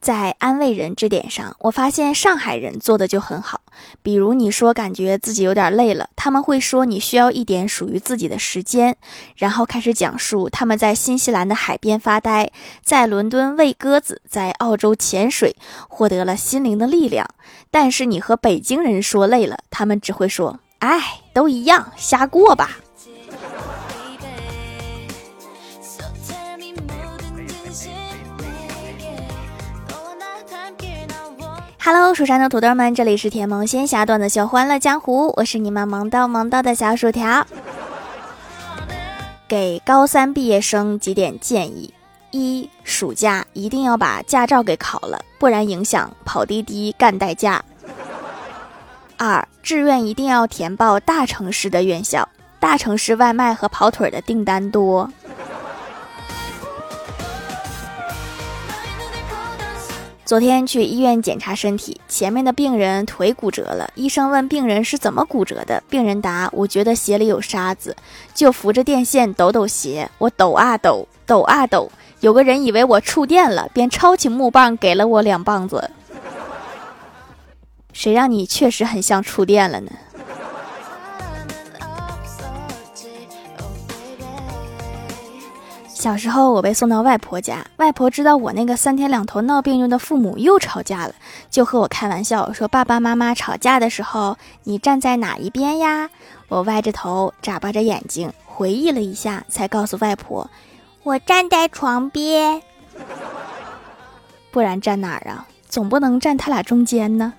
在安慰人这点上，我发现上海人做的就很好。比如你说感觉自己有点累了，他们会说你需要一点属于自己的时间，然后开始讲述他们在新西兰的海边发呆，在伦敦喂鸽子，在澳洲潜水，获得了心灵的力量。但是你和北京人说累了，他们只会说：“哎，都一样，瞎过吧。” Hello，蜀山的土豆们，这里是甜萌仙侠段的秀欢乐江湖，我是你们萌到萌到的小薯条。给高三毕业生几点建议：一、暑假一定要把驾照给考了，不然影响跑滴滴干代驾。二、志愿一定要填报大城市的院校，大城市外卖和跑腿的订单多。昨天去医院检查身体，前面的病人腿骨折了。医生问病人是怎么骨折的，病人答：“我觉得鞋里有沙子，就扶着电线抖抖鞋。我抖啊抖，抖啊抖，有个人以为我触电了，便抄起木棒给了我两棒子。谁让你确实很像触电了呢？”小时候，我被送到外婆家，外婆知道我那个三天两头闹病用的父母又吵架了，就和我开玩笑说：“爸爸妈妈吵架的时候，你站在哪一边呀？”我歪着头，眨巴着眼睛，回忆了一下，才告诉外婆：“我站在床边。”不然站哪儿啊？总不能站他俩中间呢。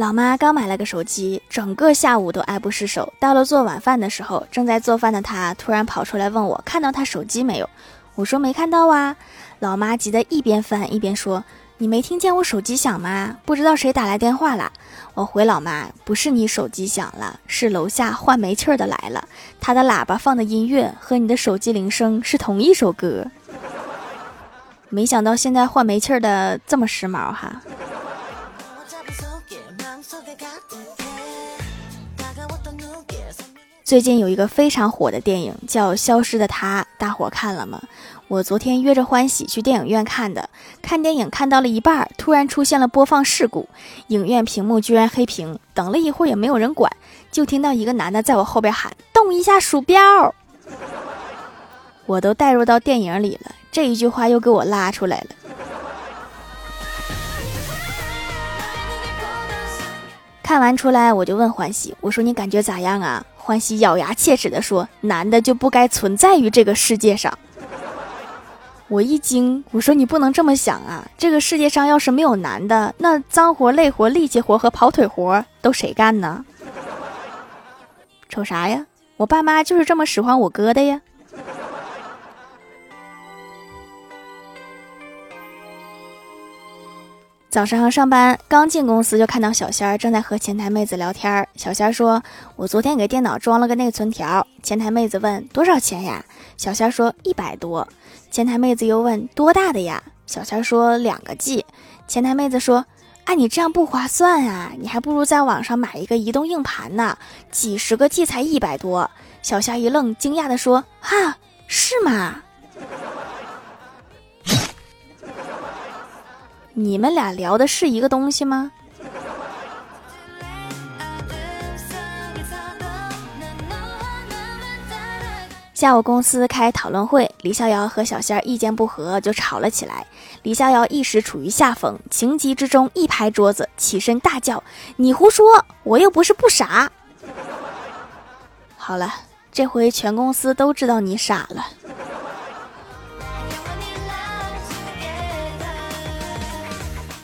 老妈刚买了个手机，整个下午都爱不释手。到了做晚饭的时候，正在做饭的她突然跑出来问我看到她手机没有。我说没看到啊。老妈急得一边翻一边说：“你没听见我手机响吗？不知道谁打来电话了。”我回老妈：“不是你手机响了，是楼下换煤气的来了。他的喇叭放的音乐和你的手机铃声是同一首歌。”没想到现在换煤气的这么时髦哈。最近有一个非常火的电影叫《消失的她》，大伙看了吗？我昨天约着欢喜去电影院看的，看电影看到了一半，突然出现了播放事故，影院屏幕居然黑屏，等了一会儿也没有人管，就听到一个男的在我后边喊：“动一下鼠标。”我都带入到电影里了，这一句话又给我拉出来了。看完出来，我就问欢喜：“我说你感觉咋样啊？”欢喜咬牙切齿地说：“男的就不该存在于这个世界上。”我一惊，我说：“你不能这么想啊！这个世界上要是没有男的，那脏活累活、力气活和跑腿活都谁干呢？” 瞅啥呀？我爸妈就是这么使唤我哥的呀。早上上班刚进公司，就看到小仙儿正在和前台妹子聊天。小仙儿说：“我昨天给电脑装了个内存条。”前台妹子问：“多少钱呀？”小仙儿说：“一百多。”前台妹子又问：“多大的呀？”小仙儿说：“两个 G。”前台妹子说：“哎，你这样不划算啊！你还不如在网上买一个移动硬盘呢，几十个 G 才一百多。”小仙儿一愣，惊讶地说：“哈，是吗？”你们俩聊的是一个东西吗？下午公司开讨论会，李逍遥和小仙儿意见不合，就吵了起来。李逍遥一时处于下风，情急之中一拍桌子，起身大叫：“你胡说！我又不是不傻。”好了，这回全公司都知道你傻了。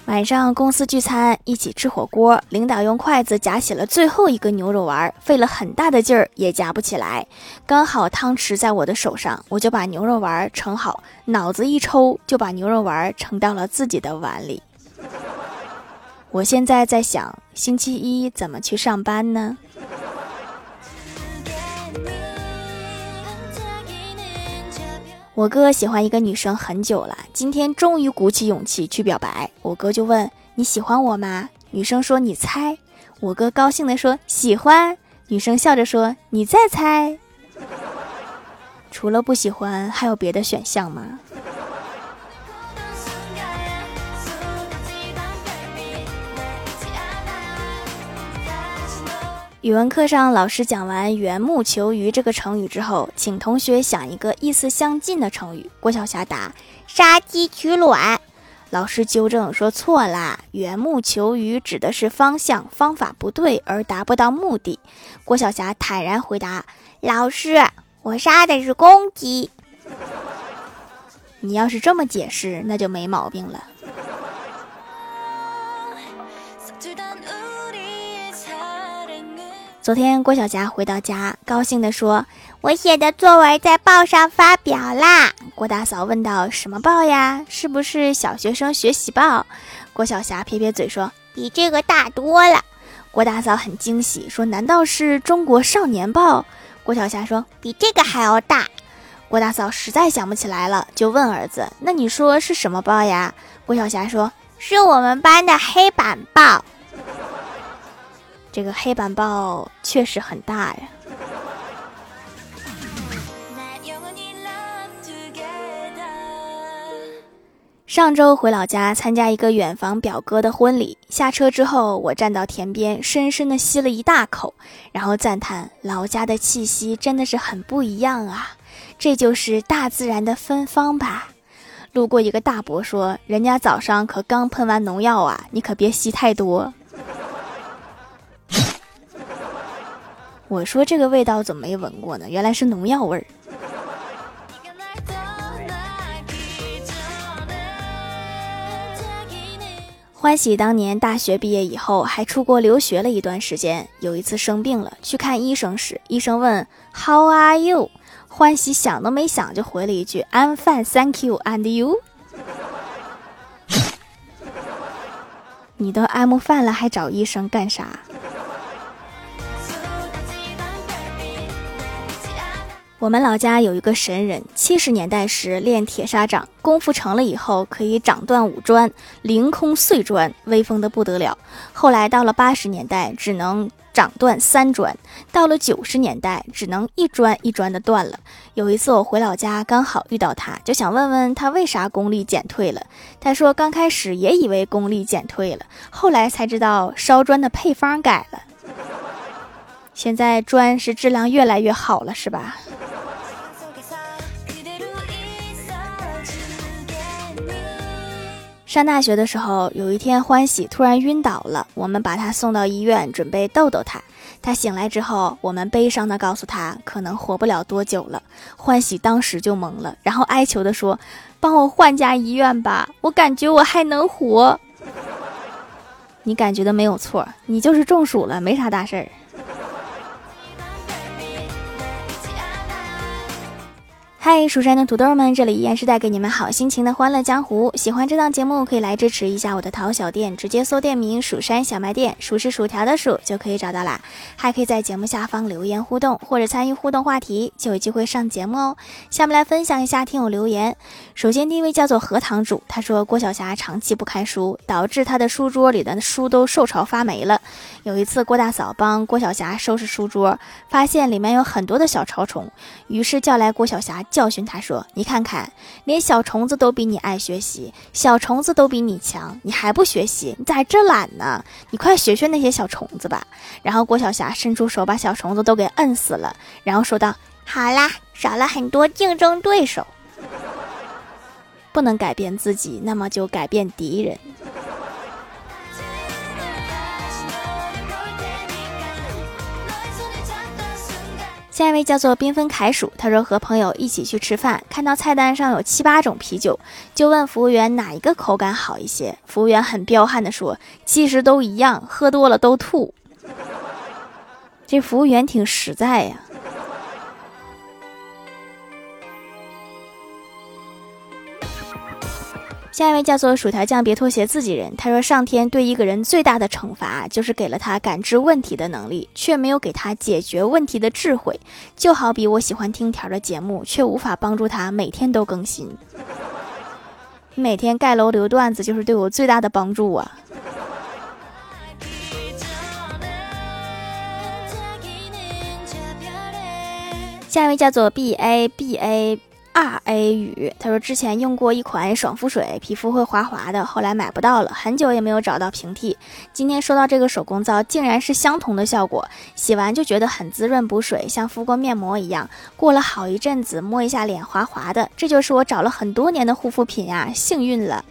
晚上公司聚餐，一起吃火锅，领导用筷子夹起了最后一个牛肉丸，费了很大的劲儿也夹不起来。刚好汤匙在我的手上，我就把牛肉丸盛好，脑子一抽就把牛肉丸盛到了自己的碗里。我现在在想，星期一怎么去上班呢？我哥喜欢一个女生很久了，今天终于鼓起勇气去表白。我哥就问：“你喜欢我吗？”女生说：“你猜。”我哥高兴地说：“喜欢。”女生笑着说：“你再猜。”除了不喜欢，还有别的选项吗？语文课上，老师讲完“缘木求鱼”这个成语之后，请同学想一个意思相近的成语。郭晓霞答：“杀鸡取卵。”老师纠正说：“错啦，‘缘木求鱼’指的是方向方法不对而达不到目的。”郭晓霞坦然回答：“老师，我杀的是公鸡。”你要是这么解释，那就没毛病了。昨天郭晓霞回到家，高兴地说：“我写的作文在报上发表啦！”郭大嫂问道：“什么报呀？是不是小学生学习报？”郭晓霞撇撇嘴说：“比这个大多了。”郭大嫂很惊喜，说：“难道是中国少年报？”郭晓霞说：“比这个还要大。”郭大嫂实在想不起来了，就问儿子：“那你说是什么报呀？”郭晓霞说：“是我们班的黑板报。”这个黑板报确实很大呀。上周回老家参加一个远房表哥的婚礼，下车之后，我站到田边，深深的吸了一大口，然后赞叹老家的气息真的是很不一样啊，这就是大自然的芬芳吧。路过一个大伯说：“人家早上可刚喷完农药啊，你可别吸太多。”我说这个味道怎么没闻过呢？原来是农药味儿。欢喜当年大学毕业以后还出国留学了一段时间，有一次生病了，去看医生时，医生问 How are you？欢喜想都没想就回了一句 I'm fine, thank you, and you？你都 I'm fine 了，还找医生干啥？我们老家有一个神人，七十年代时练铁砂掌，功夫成了以后可以掌断五砖，凌空碎砖，威风的不得了。后来到了八十年代，只能掌断三砖，到了九十年代，只能一砖一砖的断了。有一次我回老家，刚好遇到他，就想问问他为啥功力减退了。他说刚开始也以为功力减退了，后来才知道烧砖的配方改了。现在砖是质量越来越好了，是吧？上大学的时候，有一天欢喜突然晕倒了，我们把他送到医院，准备逗逗他。他醒来之后，我们悲伤的告诉他，可能活不了多久了。欢喜当时就懵了，然后哀求的说：“帮我换家医院吧，我感觉我还能活。”你感觉的没有错，你就是中暑了，没啥大事儿。嗨，蜀山的土豆们，这里依然是带给你们好心情的欢乐江湖。喜欢这档节目，可以来支持一下我的淘小店，直接搜店名“蜀山小卖店”，数是薯条的数就可以找到啦。还可以在节目下方留言互动，或者参与互动话题，就有机会上节目哦。下面来分享一下听友留言。首先第一位叫做荷塘主，他说郭晓霞长期不看书，导致他的书桌里的书都受潮发霉了。有一次郭大嫂帮郭晓霞收拾书桌，发现里面有很多的小潮虫，于是叫来郭晓霞。教训他说：“你看看，连小虫子都比你爱学习，小虫子都比你强，你还不学习？你咋这懒呢？你快学学那些小虫子吧。”然后郭晓霞伸出手把小虫子都给摁死了，然后说道：“好啦，少了很多竞争对手。不能改变自己，那么就改变敌人。”下一位叫做缤纷凯鼠，他说和朋友一起去吃饭，看到菜单上有七八种啤酒，就问服务员哪一个口感好一些。服务员很彪悍的说：“其实都一样，喝多了都吐。”这服务员挺实在呀。下一位叫做薯条酱，别拖鞋，自己人。他说，上天对一个人最大的惩罚，就是给了他感知问题的能力，却没有给他解决问题的智慧。就好比我喜欢听条的节目，却无法帮助他每天都更新。每天盖楼留段子，就是对我最大的帮助啊。下一位叫做 B A B A。二 A 雨，他说之前用过一款爽肤水，皮肤会滑滑的，后来买不到了，很久也没有找到平替。今天收到这个手工皂，竟然是相同的效果，洗完就觉得很滋润补水，像敷过面膜一样。过了好一阵子，摸一下脸滑滑的，这就是我找了很多年的护肤品呀，幸运了。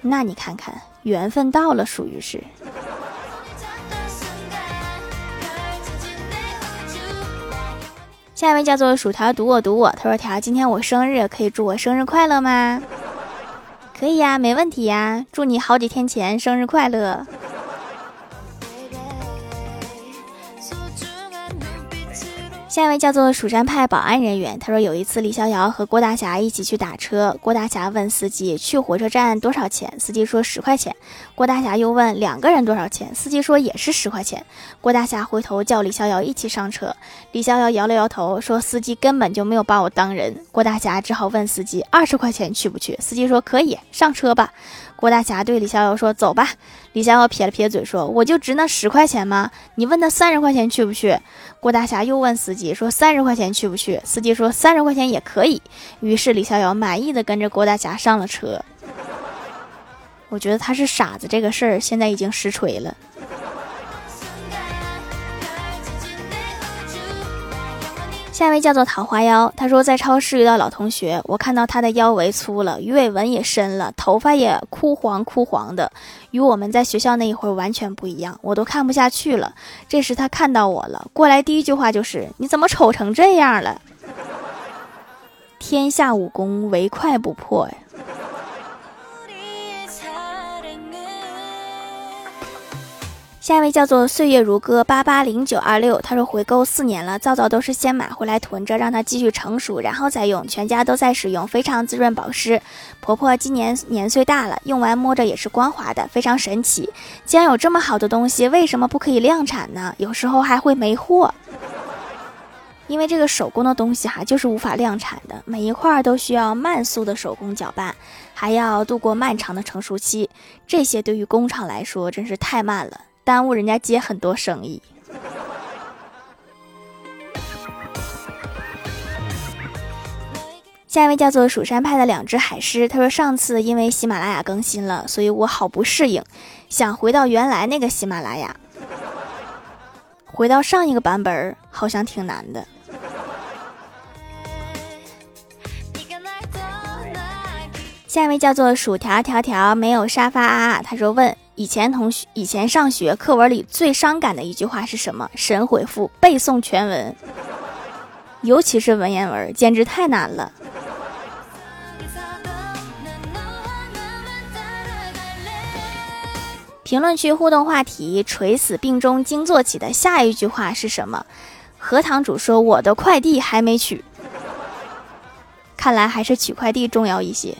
那你看看，缘分到了，属于是。下一位叫做薯条读我读我，他说条今天我生日，可以祝我生日快乐吗？可以呀，没问题呀，祝你好几天前生日快乐。下一位叫做蜀山派保安人员，他说有一次李逍遥和郭大侠一起去打车，郭大侠问司机去火车站多少钱，司机说十块钱。郭大侠又问两个人多少钱，司机说也是十块钱。郭大侠回头叫李逍遥一起上车，李逍遥摇了摇头说司机根本就没有把我当人。郭大侠只好问司机二十块钱去不去，司机说可以上车吧。郭大侠对李逍遥说：“走吧。”李逍遥撇了撇嘴说：“我就值那十块钱吗？你问他三十块钱去不去？”郭大侠又问司机说：“三十块钱去不去？”司机说：“三十块钱也可以。”于是李逍遥满意的跟着郭大侠上了车。我觉得他是傻子，这个事儿现在已经实锤了。下一位叫做桃花妖，他说在超市遇到老同学，我看到他的腰围粗了，鱼尾纹也深了，头发也枯黄枯黄的，与我们在学校那一会儿完全不一样，我都看不下去了。这时他看到我了，过来第一句话就是：“你怎么丑成这样了？”天下武功唯快不破呀。下一位叫做岁月如歌八八零九二六，他说回购四年了，皂皂都是先买回来囤着，让它继续成熟，然后再用，全家都在使用，非常滋润保湿。婆婆今年年岁大了，用完摸着也是光滑的，非常神奇。既然有这么好的东西，为什么不可以量产呢？有时候还会没货，因为这个手工的东西哈，就是无法量产的，每一块都需要慢速的手工搅拌，还要度过漫长的成熟期，这些对于工厂来说真是太慢了。耽误人家接很多生意。下一位叫做蜀山派的两只海狮，他说上次因为喜马拉雅更新了，所以我好不适应，想回到原来那个喜马拉雅，回到上一个版本好像挺难的。下一位叫做薯条条条，没有沙发啊，他说问。以前同学以前上学课文里最伤感的一句话是什么？神回复：背诵全文，尤其是文言文，简直太难了。评论区互动话题：垂死病中惊坐起的下一句话是什么？荷塘主说：“我的快递还没取。”看来还是取快递重要一些。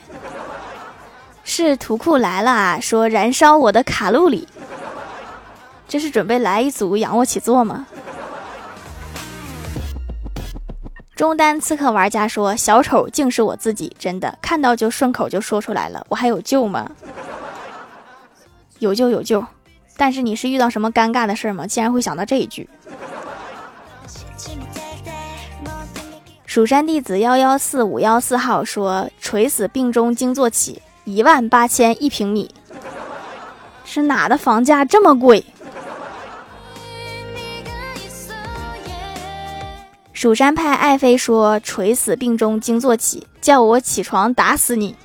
是图库来了啊！说燃烧我的卡路里，这是准备来一组仰卧起坐吗？中单刺客玩家说：“小丑竟是我自己，真的看到就顺口就说出来了，我还有救吗？有救有救，但是你是遇到什么尴尬的事吗？竟然会想到这一句？”蜀山弟子幺幺四五幺四号说：“垂死病中惊坐起。”一万八千一平米，是哪的房价这么贵？蜀山派爱妃说：“垂死病中惊坐起，叫我起床打死你！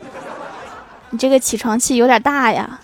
你这个起床气有点大呀。”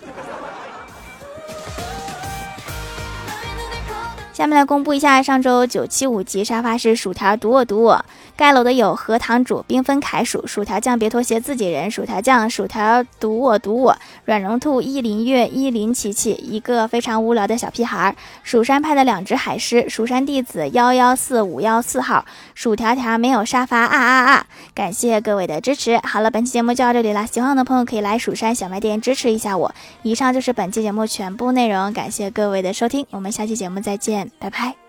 下面来公布一下上周九七五级沙发是薯条赌我赌我。盖楼的有荷塘主、缤纷凯薯、薯条酱、别拖鞋、自己人、薯条酱、薯条赌我赌我、软绒兔、依林月、依林琪琪，一个非常无聊的小屁孩，蜀山派的两只海狮，蜀山弟子幺幺四五幺四号，薯条条没有沙发啊啊啊！感谢各位的支持。好了，本期节目就到这里了，喜欢我的朋友可以来蜀山小卖店支持一下我。以上就是本期节目全部内容，感谢各位的收听，我们下期节目再见，拜拜。